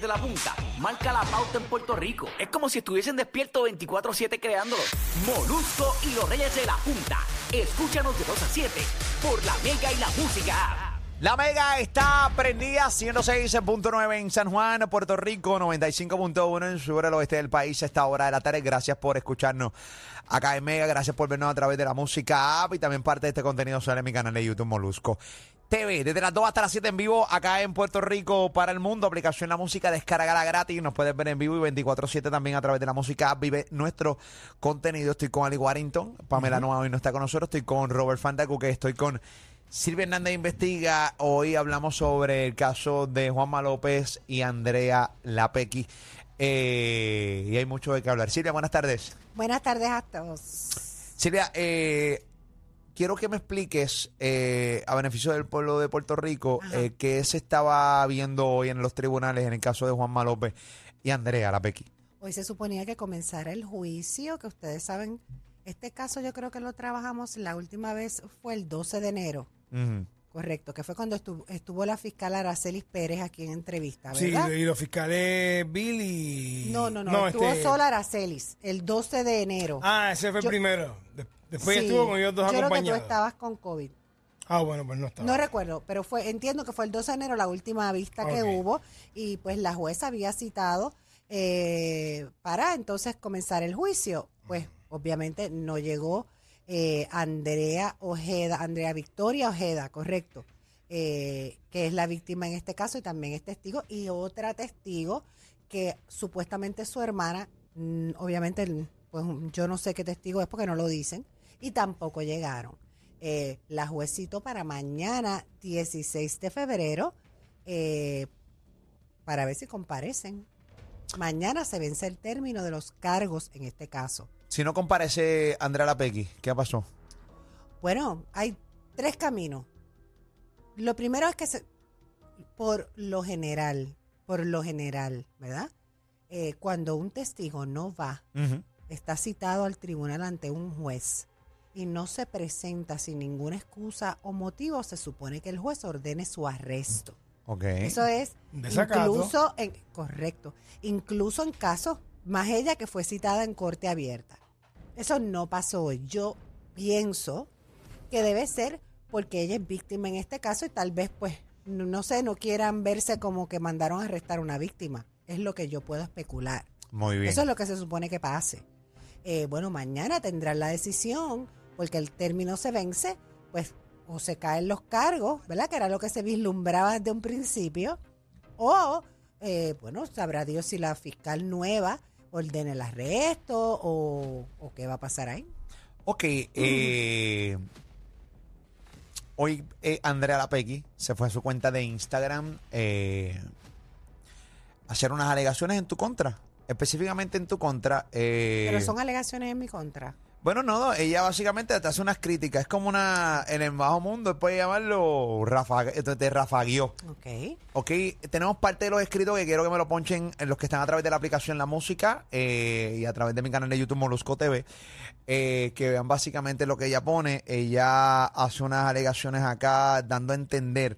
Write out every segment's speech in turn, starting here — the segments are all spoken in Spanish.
De la Punta marca la pauta en Puerto Rico. Es como si estuviesen despiertos 24-7 creándolo. Molusco y los Reyes de la Punta. Escúchanos de 2 a 7 por la Mega y la Música. La Mega está prendida 106.9 en San Juan, Puerto Rico, 95.1 en sur el oeste del país a esta hora de la tarde. Gracias por escucharnos acá en Mega, gracias por vernos a través de la música app y también parte de este contenido sale en mi canal de YouTube Molusco TV. Desde las 2 hasta las 7 en vivo acá en Puerto Rico para el mundo. Aplicación La Música, descargala gratis. Nos puedes ver en vivo y 24-7 también a través de la música app. Vive nuestro contenido. Estoy con Ali Warrington. Pamela Noa hoy no está con nosotros. Estoy con Robert Fandacu, que estoy con Silvia Hernández Investiga. Hoy hablamos sobre el caso de Juanma López y Andrea Lapequi. Eh, y hay mucho de qué hablar. Silvia, buenas tardes. Buenas tardes a todos. Silvia, eh, quiero que me expliques, eh, a beneficio del pueblo de Puerto Rico, eh, qué se estaba viendo hoy en los tribunales en el caso de Juanma López y Andrea Lapequi. Hoy se suponía que comenzara el juicio, que ustedes saben, este caso yo creo que lo trabajamos la última vez fue el 12 de enero, Correcto, que fue cuando estuvo, estuvo la fiscal Aracelis Pérez aquí en entrevista, Sí, ¿verdad? y los fiscales Bill y... no, no, no, estuvo este- sola Aracelis el 12 de enero. Ah, ese fue Yo- el primero. De- después Sí, estuvo con ellos dos Yo creo que tú acompañados. estabas con COVID. Ah, bueno, pues no estaba. No recuerdo, pero fue entiendo que fue el 12 de enero la última vista que hubo y pues la jueza había citado eh, para entonces comenzar el juicio. Pues obviamente no llegó eh, Andrea Ojeda, Andrea Victoria Ojeda, correcto, eh, que es la víctima en este caso y también es testigo y otra testigo que supuestamente es su hermana, mm, obviamente pues yo no sé qué testigo es porque no lo dicen y tampoco llegaron eh, la juez citó para mañana 16 de febrero eh, para ver si comparecen. Mañana se vence el término de los cargos en este caso. Si no comparece Andrea Lapequi, ¿qué pasó? Bueno, hay tres caminos. Lo primero es que se, por lo general, por lo general, ¿verdad? Eh, cuando un testigo no va, está citado al tribunal ante un juez y no se presenta sin ninguna excusa o motivo, se supone que el juez ordene su arresto. Ok. Eso es Desacato. incluso en correcto, incluso en casos más ella que fue citada en corte abierta. Eso no pasó hoy. Yo pienso que debe ser porque ella es víctima en este caso y tal vez pues no, no sé, no quieran verse como que mandaron a arrestar a una víctima. Es lo que yo puedo especular. Muy bien. Eso es lo que se supone que pase. Eh, bueno, mañana tendrán la decisión, porque el término se vence, pues o se caen los cargos, ¿verdad? Que era lo que se vislumbraba desde un principio, o, eh, bueno, sabrá Dios si la fiscal nueva ordena el arresto o, o qué va a pasar ahí. Ok, eh, hoy eh, Andrea Lapequi se fue a su cuenta de Instagram eh, a hacer unas alegaciones en tu contra, específicamente en tu contra. eh, Pero son alegaciones en mi contra. Bueno, no, ella básicamente te hace unas críticas, es como una, en el bajo mundo, puede llamarlo, rafa, te rafagueó. Ok. Ok, tenemos parte de los escritos que quiero que me lo ponchen en los que están a través de la aplicación La Música eh, y a través de mi canal de YouTube Molusco TV, eh, que vean básicamente lo que ella pone. Ella hace unas alegaciones acá dando a entender,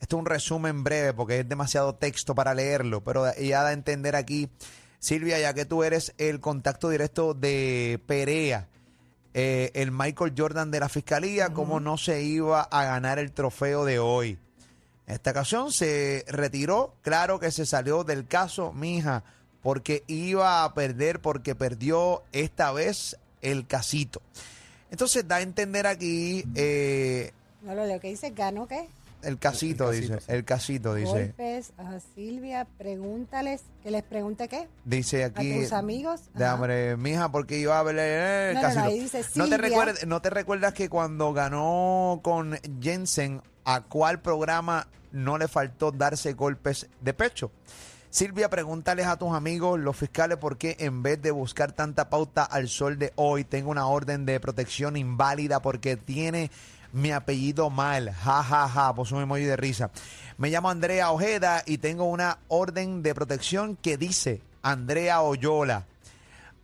esto es un resumen breve porque es demasiado texto para leerlo, pero ella da a entender aquí, Silvia, ya que tú eres el contacto directo de Perea, eh, el Michael Jordan de la Fiscalía, cómo no se iba a ganar el trofeo de hoy. En esta ocasión se retiró, claro que se salió del caso, mija, porque iba a perder, porque perdió esta vez el casito. Entonces da a entender aquí eh, No lo leo. ¿Qué dice? ¿Ganó qué? El casito, El casito, dice. sí. El casito, dice. Golpes a Silvia. Pregúntales. Que les pregunte qué. Dice A aquí. tus amigos. Hambre, mija, porque iba a ver el No, no, no, casito. ahí dice ¿No, te recuerdas, ¿No te recuerdas que cuando ganó con Jensen, a cuál programa no le faltó darse golpes de pecho? Silvia, pregúntales a tus amigos, los fiscales, por qué en vez de buscar tanta pauta al sol de hoy, tengo una orden de protección inválida porque tiene mi apellido mal. Ja, ja, ja. Puso un emoji de risa. Me llamo Andrea Ojeda y tengo una orden de protección que dice Andrea Oyola.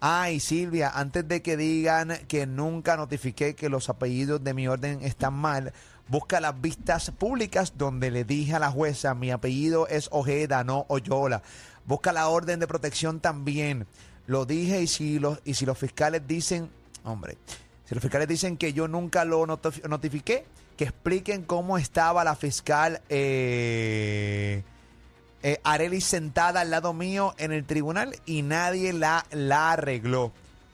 Ay, Silvia, antes de que digan que nunca notifiqué que los apellidos de mi orden están mal, busca las vistas públicas donde le dije a la jueza, mi apellido es Ojeda, no Oyola. Busca la orden de protección también. Lo dije y si los, y si los fiscales dicen, hombre, si los fiscales dicen que yo nunca lo notif- notifiqué, que expliquen cómo estaba la fiscal eh, eh, Arely sentada al lado mío en el tribunal y nadie la, la arregló.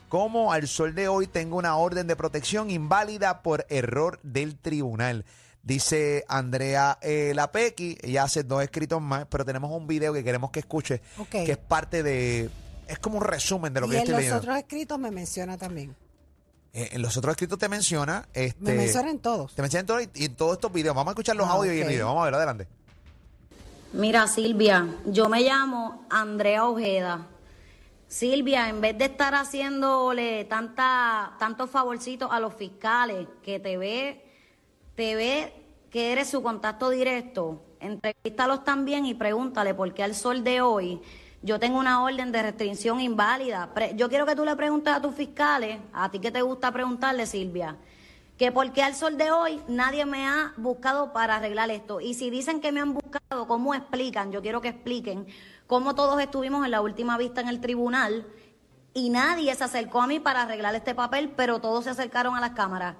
Como al sol de hoy tengo una orden de protección inválida por error del tribunal. Dice Andrea eh, Lapequi, ella hace dos escritos más, pero tenemos un video que queremos que escuche, Ok. que es parte de, es como un resumen de lo y que en estoy los leyendo. otros escritos me menciona también. Eh, en los otros escritos te menciona, este, Me mencionan todos. te menciona en todo y, y en todos estos videos. Vamos a escuchar los Ah, audios y el ok. video. Vamos a ver, adelante. Mira, Silvia, yo me llamo Andrea Ojeda. Silvia, en vez de estar haciéndole tanta, tantos favorcitos a los fiscales, que te ve, te ve que eres su contacto directo, entrevístalos también y pregúntale por qué al sol de hoy yo tengo una orden de restricción inválida. Yo quiero que tú le preguntes a tus fiscales, a ti que te gusta preguntarle, Silvia, que por qué al sol de hoy nadie me ha buscado para arreglar esto. Y si dicen que me han buscado, ¿cómo explican? Yo quiero que expliquen cómo todos estuvimos en la última vista en el tribunal y nadie se acercó a mí para arreglar este papel, pero todos se acercaron a las cámaras.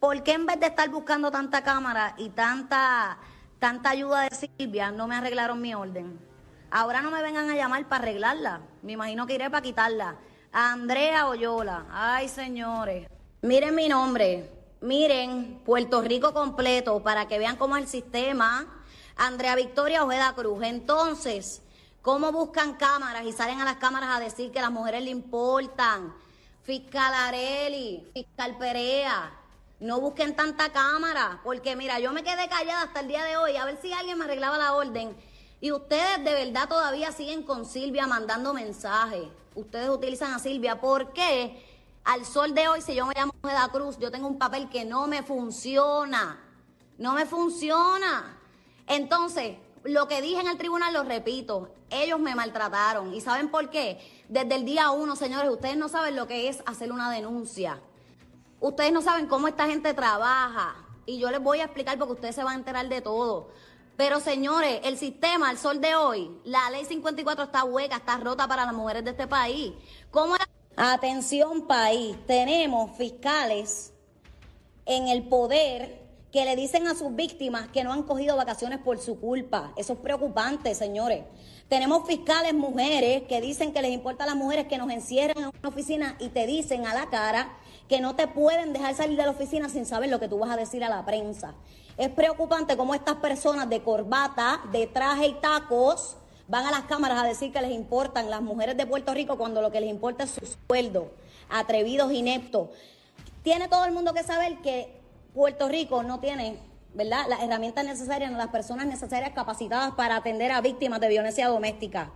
¿Por qué en vez de estar buscando tanta cámara y tanta, tanta ayuda de Silvia, no me arreglaron mi orden? Ahora no me vengan a llamar para arreglarla. Me imagino que iré para quitarla. Andrea Oyola. Ay, señores. Miren mi nombre. Miren Puerto Rico completo para que vean cómo es el sistema. Andrea Victoria Ojeda Cruz. Entonces, ¿cómo buscan cámaras y salen a las cámaras a decir que las mujeres le importan? Fiscal Areli, Fiscal Perea. No busquen tanta cámara, porque mira, yo me quedé callada hasta el día de hoy a ver si alguien me arreglaba la orden. Y ustedes de verdad todavía siguen con Silvia mandando mensajes. Ustedes utilizan a Silvia. ¿Por qué? Al sol de hoy, si yo me llamo Ojeda Cruz, yo tengo un papel que no me funciona. No me funciona. Entonces, lo que dije en el tribunal lo repito. Ellos me maltrataron. ¿Y saben por qué? Desde el día uno, señores, ustedes no saben lo que es hacer una denuncia. Ustedes no saben cómo esta gente trabaja. Y yo les voy a explicar porque ustedes se van a enterar de todo. Pero señores, el sistema, al sol de hoy, la ley 54 está hueca, está rota para las mujeres de este país. ¿Cómo era? Atención país, tenemos fiscales en el poder que le dicen a sus víctimas que no han cogido vacaciones por su culpa. Eso es preocupante, señores. Tenemos fiscales mujeres que dicen que les importa a las mujeres que nos encierran en una oficina y te dicen a la cara que no te pueden dejar salir de la oficina sin saber lo que tú vas a decir a la prensa. Es preocupante cómo estas personas de corbata, de traje y tacos van a las cámaras a decir que les importan las mujeres de Puerto Rico cuando lo que les importa es su sueldo. Atrevidos, ineptos. Tiene todo el mundo que saber que Puerto Rico no tiene, ¿verdad?, las herramientas necesarias, las personas necesarias capacitadas para atender a víctimas de violencia doméstica.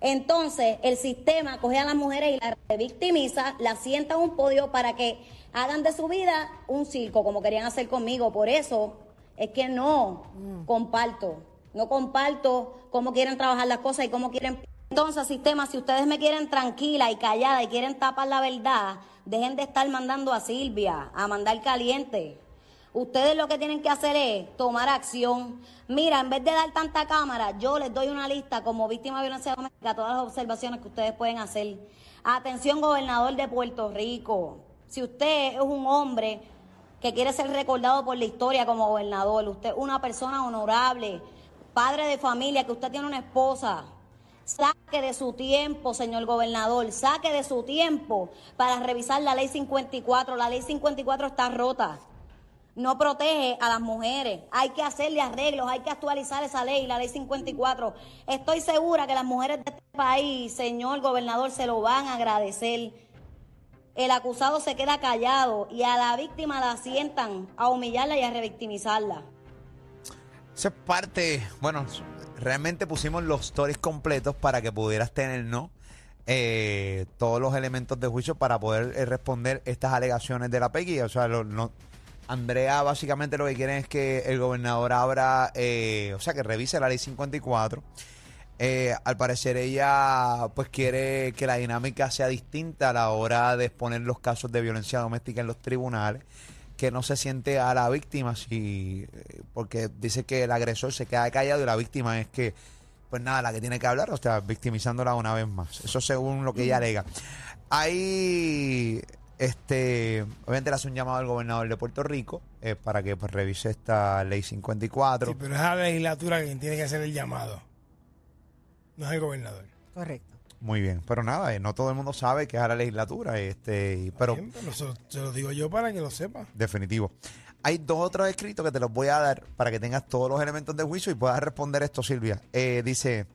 Entonces, el sistema coge a las mujeres y las revictimiza, las sienta en un podio para que hagan de su vida un circo, como querían hacer conmigo. Por eso es que no comparto, no comparto cómo quieren trabajar las cosas y cómo quieren... Entonces, sistema, si ustedes me quieren tranquila y callada y quieren tapar la verdad, dejen de estar mandando a Silvia, a mandar caliente. Ustedes lo que tienen que hacer es tomar acción. Mira, en vez de dar tanta cámara, yo les doy una lista como víctima de violencia doméstica, todas las observaciones que ustedes pueden hacer. Atención, gobernador de Puerto Rico. Si usted es un hombre que quiere ser recordado por la historia como gobernador, usted es una persona honorable, padre de familia, que usted tiene una esposa, Saque de su tiempo, señor gobernador, saque de su tiempo para revisar la ley 54. La ley 54 está rota. No protege a las mujeres. Hay que hacerle arreglos, hay que actualizar esa ley, la ley 54. Estoy segura que las mujeres de este país, señor gobernador, se lo van a agradecer. El acusado se queda callado y a la víctima la sientan a humillarla y a revictimizarla. Esa es parte, bueno, realmente pusimos los stories completos para que pudieras tener, ¿no? Eh, todos los elementos de juicio para poder eh, responder estas alegaciones de la PEGI. O sea, lo- no- Andrea básicamente lo que quiere es que el gobernador abra, eh, o sea, que revise la ley 54. Eh, al parecer ella pues quiere que la dinámica sea distinta a la hora de exponer los casos de violencia doméstica en los tribunales, que no se siente a la víctima si eh, porque dice que el agresor se queda callado y la víctima es que pues nada, la que tiene que hablar, o sea, victimizándola una vez más. Eso según lo que ella alega. Ahí este obviamente le hace un llamado al gobernador de Puerto Rico eh, para que pues, revise esta ley 54. Sí, pero es la legislatura quien tiene que hacer el llamado. No es el gobernador. Correcto. Muy bien, pero nada, eh, no todo el mundo sabe que es a la legislatura, este, y- pero Bien, pero eso se lo digo yo para que lo sepa. definitivo. Hay dos otros escritos que te los voy a dar para que tengas todos los elementos de juicio y puedas responder esto, Silvia. Eh, dice,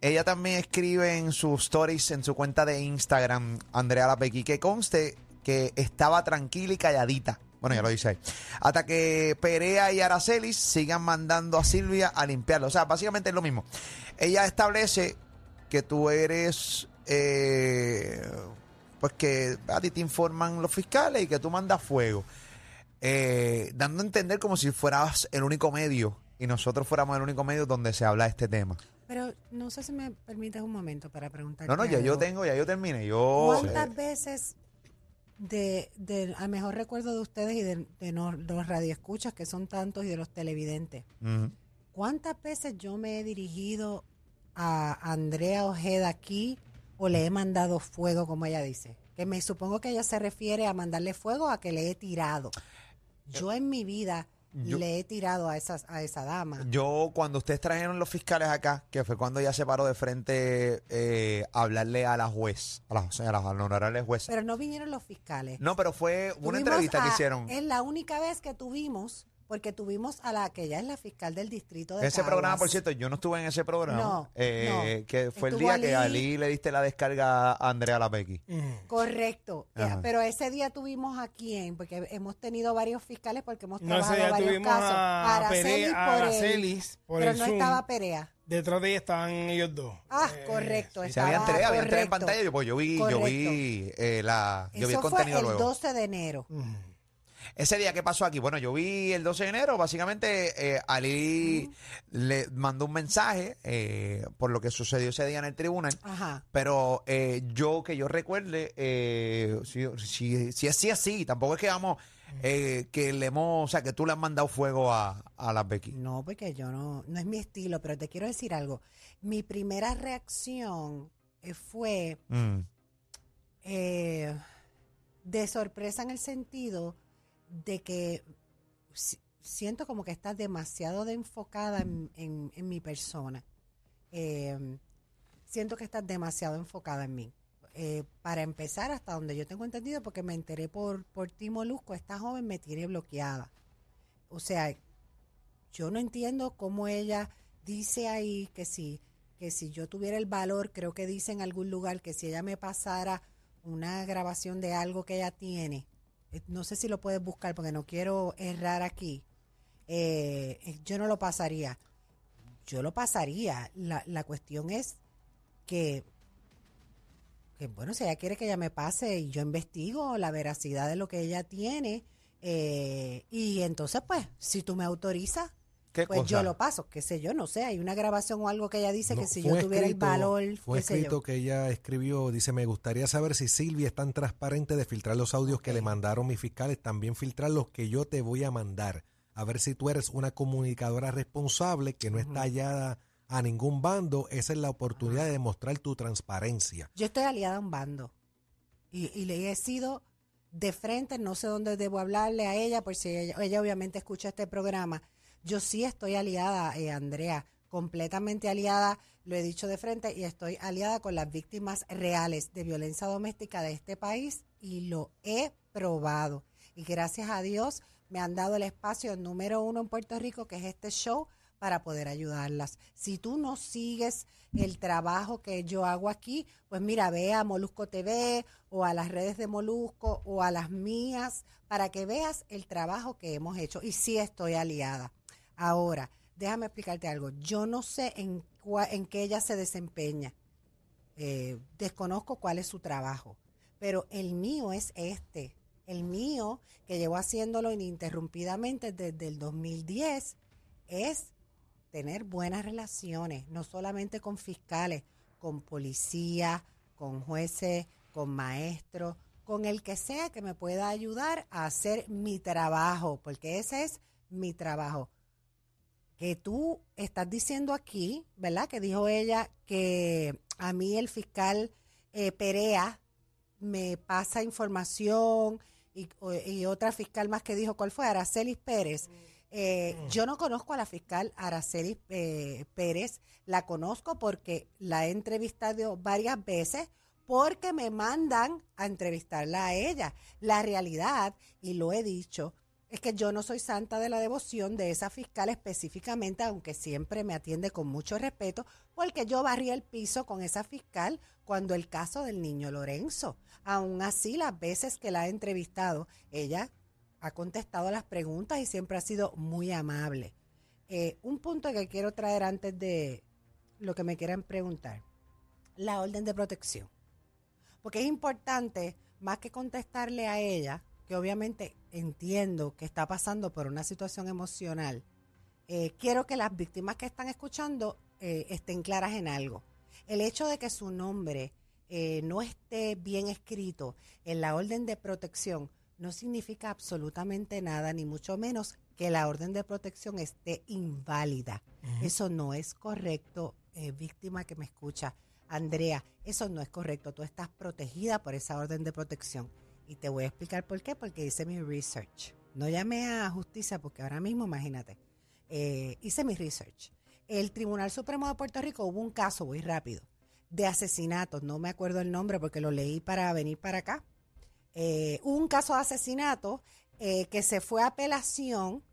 ella también escribe en sus stories, en su cuenta de Instagram, Andrea Lapequi, que conste que estaba tranquila y calladita. Bueno, ya lo dice ahí. Hasta que Perea y Aracelis sigan mandando a Silvia a limpiarlo. O sea, básicamente es lo mismo. Ella establece que tú eres, eh, pues que a ti te informan los fiscales y que tú mandas fuego. Eh, dando a entender como si fueras el único medio y nosotros fuéramos el único medio donde se habla este tema. Pero no sé si me permites un momento para preguntar. No, no, ya yo tengo, ya yo terminé. Yo, ¿Cuántas eh, veces de, de al mejor recuerdo de ustedes y de, de no- de los radioescuchas, que son tantos, y de los televidentes. ¿cuántas veces yo me he dirigido a Andrea Ojeda aquí o le he mandado fuego, como ella dice? Que me supongo que ella se refiere a mandarle fuego a que le he tirado. Yo en mi vida Yo- le he tirado a, esas, a esa dama. Yo, cuando ustedes trajeron los fiscales acá, que fue cuando ella se paró de frente eh, a hablarle a la juez, a la, a la honorable juez. Pero no vinieron los fiscales. no, pero fue una Tuvimos entrevista que hicieron. Es la única vez que tuvimos, porque tuvimos a la que ella es la fiscal del distrito de Ese programa, por cierto, yo no estuve en ese programa. No, eh, no. Que fue el día que Ali. Ali le diste la descarga a Andrea Lapequi. Correcto. Eh, Ajá. Pero ese día tuvimos a quién, porque hemos tenido varios fiscales porque hemos No, ese trabajado día varios tuvimos casos. a Araceli Pere- a por el- Aracelis por pero el no Zoom. estaba Perea. Detrás de ella estaban ellos dos. Ah, Eh, correcto. Estaba habían tres, habían tres en correcto. pantalla. Yo, pues, yo vi, yo vi, eh, la, yo vi el Eso fue contenido el luego. 12 de enero. Ese día, ¿qué pasó aquí? Bueno, yo vi el 12 de enero, básicamente eh, Ali le mandó un mensaje eh, por lo que sucedió ese día en el tribunal. Ajá. Pero eh, yo, que yo recuerde, eh, si, si, si es así, así, tampoco es que vamos, que le hemos, o sea, que tú le has mandado fuego a, a las Becky. No, porque yo no, no es mi estilo, pero te quiero decir algo. Mi primera reacción fue Mm. eh, de sorpresa en el sentido de que si- siento como que estás demasiado de enfocada en, en- mi persona. Eh, siento que estás demasiado enfocada en mí. Eh, para empezar, hasta donde yo tengo entendido, porque me enteré por, por Timo Luzco, esta joven me tiene bloqueada. O sea, yo no entiendo cómo ella dice ahí que si, que si yo tuviera el valor, creo que dice en algún lugar que si ella me pasara una grabación de algo que ella tiene, no sé si lo puedes buscar porque no quiero errar aquí, eh, eh, yo no lo pasaría. Yo lo pasaría. La, la cuestión es que, que, bueno, si ella quiere que ella me pase y yo investigo la veracidad de lo que ella tiene, eh, y entonces, pues, si tú me autorizas, ¿Qué pues cosa? yo lo paso, qué sé yo, no sé, hay una grabación o algo que ella dice No, que si yo tuviera el valor, Fue sé yo. escrito que ella escribió, dice, me gustaría saber si Silvia es tan transparente de filtrar los audios que le mandaron mis fiscales, también filtrar los que yo te voy a mandar. A ver si tú eres una comunicadora responsable que no está hallada a ningún bando. Esa es la oportunidad de demostrar tu transparencia. Yo estoy aliada a un bando y, y le he sido de frente, no sé dónde debo hablarle a ella, por si ella, ella obviamente escucha este programa. Yo sí estoy aliada, eh, Andrea, completamente aliada, lo he dicho de frente, y estoy aliada con las víctimas reales de violencia doméstica de este país y lo he probado. Y gracias a Dios me han dado el espacio número uno en Puerto Rico, que es este show, para poder ayudarlas. Si tú no sigues el trabajo que yo hago aquí, pues mira, ve a Molusco TV o a las redes de Molusco o a las mías para que veas el trabajo que hemos hecho. Y sí estoy aliada. Ahora, déjame explicarte algo. Yo no sé en, en qué ella se desempeña. Eh, desconozco cuál es su trabajo, pero el mío es este. El mío, que llevo haciéndolo ininterrumpidamente desde el 2010, es tener buenas relaciones, no solamente con fiscales, con policía, con jueces, con maestros, con el que sea que me pueda ayudar a hacer mi trabajo, porque ese es mi trabajo. Que tú estás diciendo aquí, ¿verdad? Que dijo ella que a mí el fiscal eh, Perea me pasa información y, otra fiscal más que dijo, ¿cuál fue? Aracelis Pérez. Eh, Yo no conozco a la fiscal Araceli eh, Pérez, la conozco porque la he entrevistado varias veces porque me mandan a entrevistarla a ella. La realidad, y lo he dicho, es que yo no soy santa de la devoción de esa fiscal específicamente, aunque siempre me atiende con mucho respeto, porque yo barrí el piso con esa fiscal cuando el caso del niño Lorenzo. Aún así, las veces que la he entrevistado, ella ha contestado las preguntas y siempre ha sido muy amable. Eh, un punto que quiero traer antes de lo que me quieran preguntar, la orden de protección. Porque es importante, más que contestarle a ella, que obviamente entiendo que está pasando por una situación emocional, eh, quiero que las víctimas que están escuchando eh, estén claras en algo. El hecho de que su nombre eh, no esté bien escrito en la orden de protección no significa absolutamente nada, ni mucho menos que la orden de protección esté inválida. Eso no es correcto, eh, víctima que me escucha. Andrea, eso no es correcto. Tú estás protegida por esa orden de protección. Y te voy a explicar por qué, porque hice mi research. No llamé a justicia porque ahora mismo, imagínate, eh, hice mi research. El Tribunal Supremo de Puerto Rico hubo un caso, voy rápido, de asesinato. No me acuerdo el nombre porque lo leí para venir para acá. Eh, hubo un caso de asesinato eh, que se fue a apelación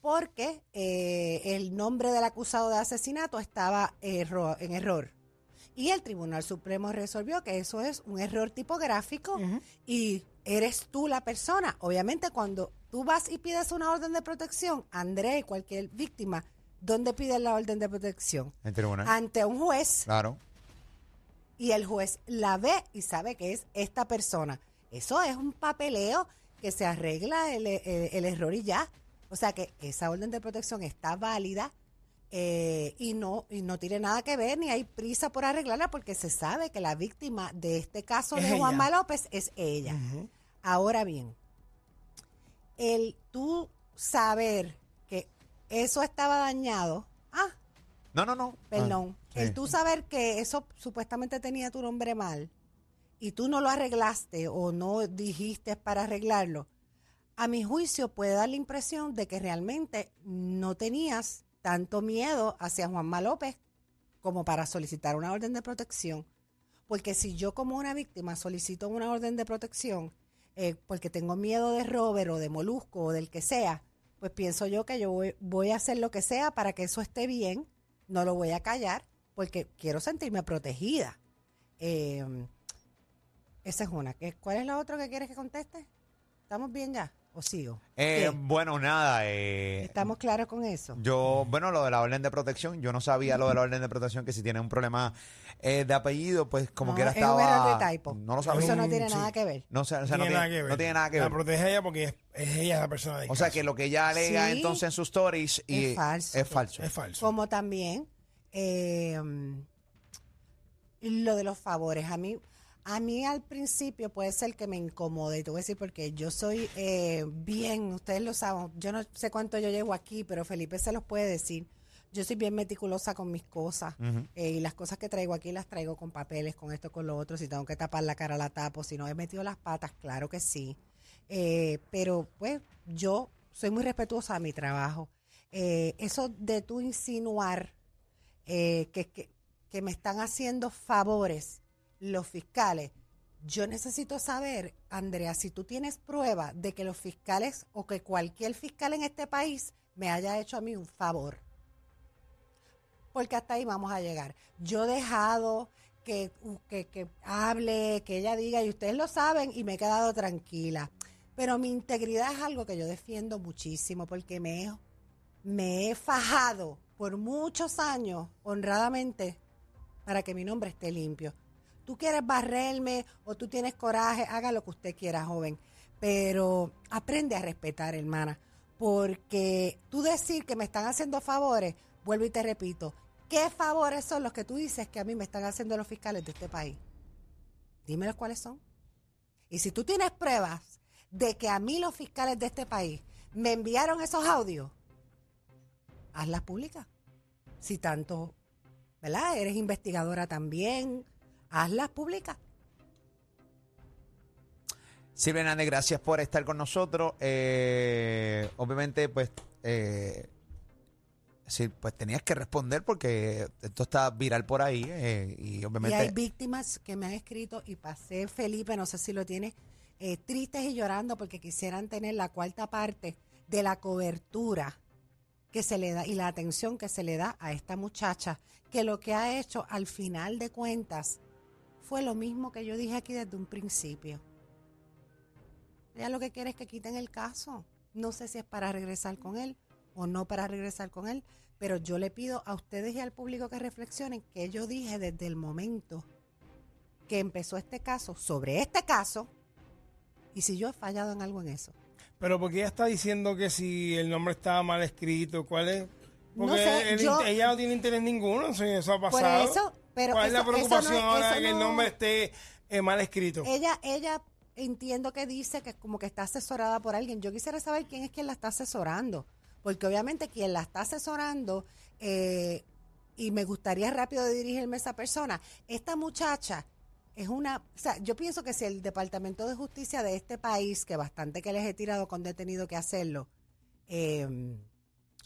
porque el nombre del acusado de asesinato estaba en error. Y el Tribunal Supremo resolvió que eso es un error tipográfico y eres tú la persona. Obviamente cuando tú vas y pides una orden de protección, André y cualquier víctima, ¿dónde pides la orden de protección? En tribunal. Ante un juez Claro. y el juez la ve y sabe que es esta persona. Eso es un papeleo que se arregla el, el- el error y ya. O sea que esa orden de protección está válida eh, y no y no tiene nada que ver ni hay prisa por arreglarla porque se sabe que la víctima de este caso Es de ella. Juanma López es ella. Ahora bien, el tú saber que eso estaba dañado, ah, No, no, no. Perdón. Ah, sí. El tú saber que eso supuestamente tenía tu nombre mal y tú no lo arreglaste o no dijiste para arreglarlo, a mi juicio puede dar la impresión de que realmente no tenías tanto miedo hacia Juanma López como para solicitar una orden de protección. Porque si yo como una víctima solicito una orden de protección eh, porque tengo miedo de Robert o de Molusco o del que sea, pues pienso yo que yo voy, voy a hacer lo que sea para que eso esté bien, no lo voy a callar porque quiero sentirme protegida. Eh, esa es una. ¿Qué- ¿Cuál es la otra que quieres que conteste? ¿Estamos bien ya? ¿O sigo? Eh, bueno, nada. eh, ¿Estamos claros con eso? Yo, bueno, lo de la orden de protección, yo no sabía lo de la orden de protección, que si tiene un problema eh, de apellido, pues como No, quiera es un estaba... error de typo. No lo sabía. Eso no tiene sí. nada que ver. No, o sea, o sea, no, tiene nada que ver. no tiene nada que La ver. protege ella porque es, es ella la persona de O sea, que lo que ella alega Sí. entonces en sus stories y Es falso. Es falso. es falso. Como también eh, lo de los favores. A mí, a mí al principio puede ser que me incomode. Y te voy a decir porque yo soy eh, bien, ustedes lo saben, yo no sé cuánto yo llevo aquí, pero Felipe se los puede decir. Yo soy bien meticulosa con mis cosas eh, y las cosas que traigo aquí las traigo con papeles, con esto, con lo otro. Si tengo que tapar la cara, la tapo. Si no he metido las patas, claro que sí. Eh, pero pues yo soy muy respetuosa de mi trabajo. Eh, eso de tú insinuar eh, que, que, que me están haciendo favores los fiscales. Yo necesito saber, Andrea, si tú tienes prueba de que los fiscales o que cualquier fiscal en este país me haya hecho a mí un favor. Porque hasta ahí vamos a llegar. Yo he dejado que, que, que hable, que ella diga, y ustedes lo saben, y me he quedado tranquila. Pero mi integridad es algo que yo defiendo muchísimo porque me me he fajado por muchos años honradamente para que mi nombre esté limpio. Tú quieres barrerme o tú tienes coraje, haga lo que usted quiera, joven. Pero aprende a respetar, hermana. Porque tú decir que me están haciendo favores, vuelvo y te repito, ¿qué favores son los que tú dices que a mí me están haciendo los fiscales de este país? Dímelos cuáles son. Y si tú tienes pruebas de que a mí los fiscales de este país me enviaron esos audios, hazlas públicas. Si tanto, ¿verdad? Eres investigadora también, hazlas públicas. Silvia Hernández, gracias por estar con nosotros. Eh, obviamente, pues, eh, sí, pues tenías que responder porque esto está viral por ahí eh, y obviamente... Y hay víctimas que me han escrito y pasé, Felipe, no sé si lo tienes, eh, tristes y llorando porque quisieran tener la cuarta parte de la cobertura que se le da y la atención que se le da a esta muchacha, que lo que ha hecho al final de cuentas fue lo mismo que yo dije aquí desde un principio. Ella lo que quiere es que quiten el caso. No sé si es para regresar con él o no para regresar con él, pero yo le pido a ustedes y al público que reflexionen que yo dije desde el momento que empezó este caso, sobre este caso, y si yo he fallado en algo en eso. Pero porque ella está diciendo que si el nombre estaba mal escrito, ¿cuál es? Porque No sé, el- yo- ella no tiene interés ninguno, si eso ha Por pasado. eso, pero ¿Cuál es la no preocupación es- ahora de que el no- nombre esté eh, mal escrito? Ella, ella entiendo que dice que como que está asesorada por alguien. Yo quisiera saber quién es quien la está asesorando, porque obviamente quien la está asesorando, eh, y me gustaría rápido dirigirme a esa persona, esta muchacha es una, o sea, yo pienso que si el Departamento de Justicia de este país, que bastante que les he tirado con detenido que hacerlo, eh,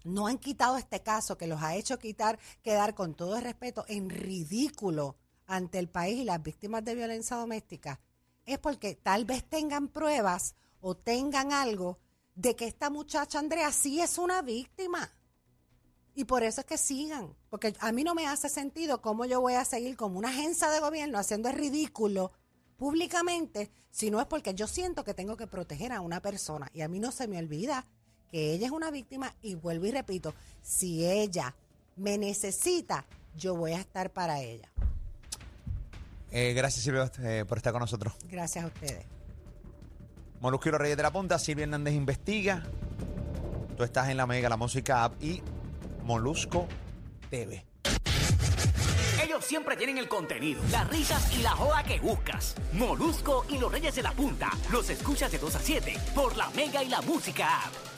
no han quitado este caso que los ha hecho quitar, quedar con todo el respeto en ridículo ante el país y las víctimas de violencia doméstica, es porque tal vez tengan pruebas o tengan algo de que esta muchacha Andrea sí es una víctima. Y por eso es que sigan, porque a mí no me hace sentido cómo yo voy a seguir como una agencia de gobierno haciendo el ridículo públicamente, si no es porque yo siento que tengo que proteger a una persona. Y a mí no se me olvida que ella es una víctima y vuelvo y repito, si ella me necesita, yo voy a estar para ella. Eh, gracias, Silvia, eh, por estar con nosotros. Gracias a ustedes. Molusco y los Reyes de la Punta, Silvia Hernández investiga. Tú estás en la Mega, la música app y Molusco TV. Ellos siempre tienen el contenido, las risas y la joda que buscas. Molusco y los Reyes de la Punta. Los escuchas de 2 a 7 por la Mega y la Música App.